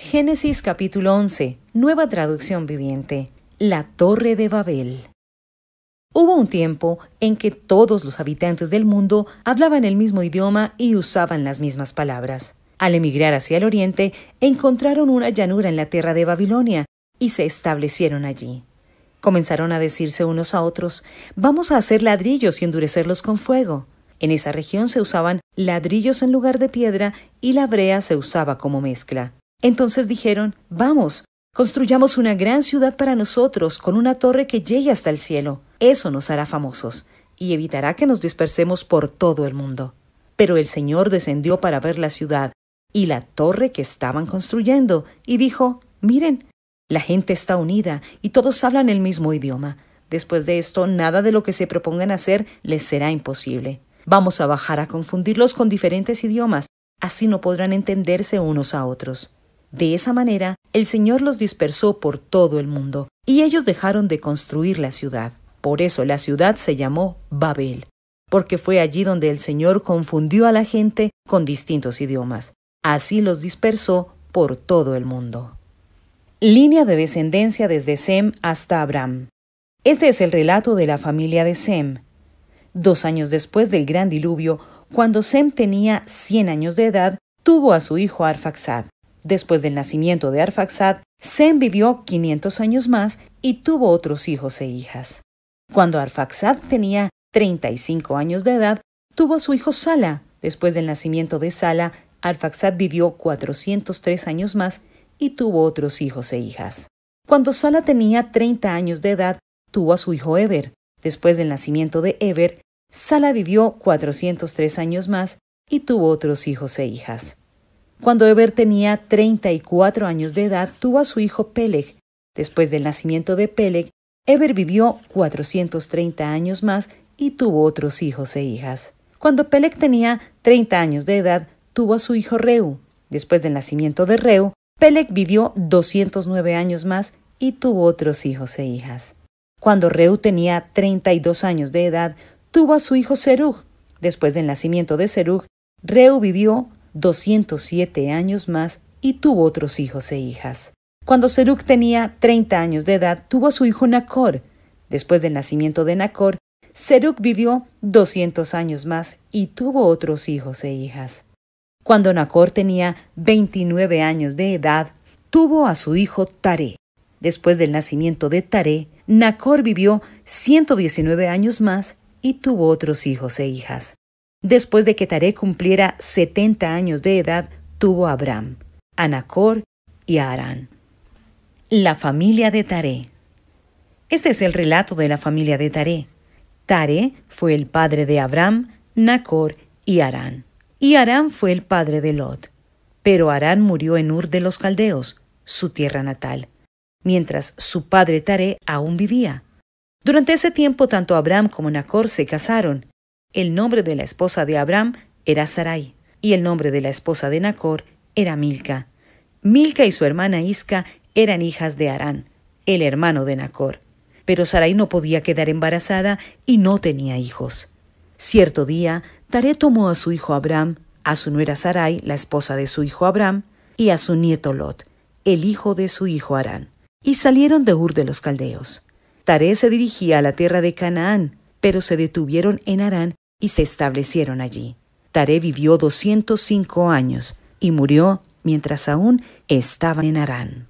Génesis capítulo 11, nueva traducción viviente. La Torre de Babel. Hubo un tiempo en que todos los habitantes del mundo hablaban el mismo idioma y usaban las mismas palabras. Al emigrar hacia el oriente, encontraron una llanura en la tierra de Babilonia y se establecieron allí. Comenzaron a decirse unos a otros, vamos a hacer ladrillos y endurecerlos con fuego. En esa región se usaban ladrillos en lugar de piedra y la brea se usaba como mezcla. Entonces dijeron, Vamos, construyamos una gran ciudad para nosotros, con una torre que llegue hasta el cielo. Eso nos hará famosos, y evitará que nos dispersemos por todo el mundo. Pero el Señor descendió para ver la ciudad y la torre que estaban construyendo, y dijo, Miren, la gente está unida y todos hablan el mismo idioma. Después de esto, nada de lo que se propongan hacer les será imposible. Vamos a bajar a confundirlos con diferentes idiomas, así no podrán entenderse unos a otros. De esa manera, el Señor los dispersó por todo el mundo, y ellos dejaron de construir la ciudad. Por eso la ciudad se llamó Babel, porque fue allí donde el Señor confundió a la gente con distintos idiomas. Así los dispersó por todo el mundo. Línea de descendencia desde Sem hasta Abraham. Este es el relato de la familia de Sem. Dos años después del gran diluvio, cuando Sem tenía cien años de edad, tuvo a su hijo Arfaxad. Después del nacimiento de Arfaxad, Sem vivió 500 años más y tuvo otros hijos e hijas. Cuando Arfaxad tenía 35 años de edad, tuvo a su hijo Sala. Después del nacimiento de Sala, Arfaxad vivió 403 años más y tuvo otros hijos e hijas. Cuando Sala tenía 30 años de edad, tuvo a su hijo Eber. Después del nacimiento de Eber, Sala vivió 403 años más y tuvo otros hijos e hijas. Cuando Eber tenía 34 años de edad, tuvo a su hijo Peleg. Después del nacimiento de Peleg, Eber vivió 430 años más y tuvo otros hijos e hijas. Cuando Peleg tenía 30 años de edad, tuvo a su hijo Reu. Después del nacimiento de Reu, Peleg vivió 209 años más y tuvo otros hijos e hijas. Cuando Reu tenía 32 años de edad, tuvo a su hijo Serug. Después del nacimiento de Serug, Reu vivió 207 años más y tuvo otros hijos e hijas. Cuando Serug tenía 30 años de edad, tuvo a su hijo Nacor. Después del nacimiento de Nacor, Serug vivió 200 años más y tuvo otros hijos e hijas. Cuando Nacor tenía 29 años de edad, tuvo a su hijo Taré. Después del nacimiento de Taré, Nacor vivió 119 años más y tuvo otros hijos e hijas. Después de que Taré cumpliera 70 años de edad, tuvo a Abraham, a Nacor y a Arán. La familia de Taré. Este es el relato de la familia de Taré. Taré fue el padre de Abraham, Nacor y Arán. Y Arán fue el padre de Lot. Pero Arán murió en Ur de los Caldeos, su tierra natal, mientras su padre Taré aún vivía. Durante ese tiempo tanto Abraham como Nacor se casaron, el nombre de la esposa de Abraham era Sarai, y el nombre de la esposa de Nacor era Milca. Milca y su hermana Isca eran hijas de Arán, el hermano de Nacor. Pero Sarai no podía quedar embarazada y no tenía hijos. Cierto día, Taré tomó a su hijo Abraham, a su nuera Sarai, la esposa de su hijo Abraham, y a su nieto Lot, el hijo de su hijo Arán, y salieron de Ur de los Caldeos. Taré se dirigía a la tierra de Canaán, pero se detuvieron en Arán y se establecieron allí. Taré vivió 205 años y murió mientras aún estaba en Arán.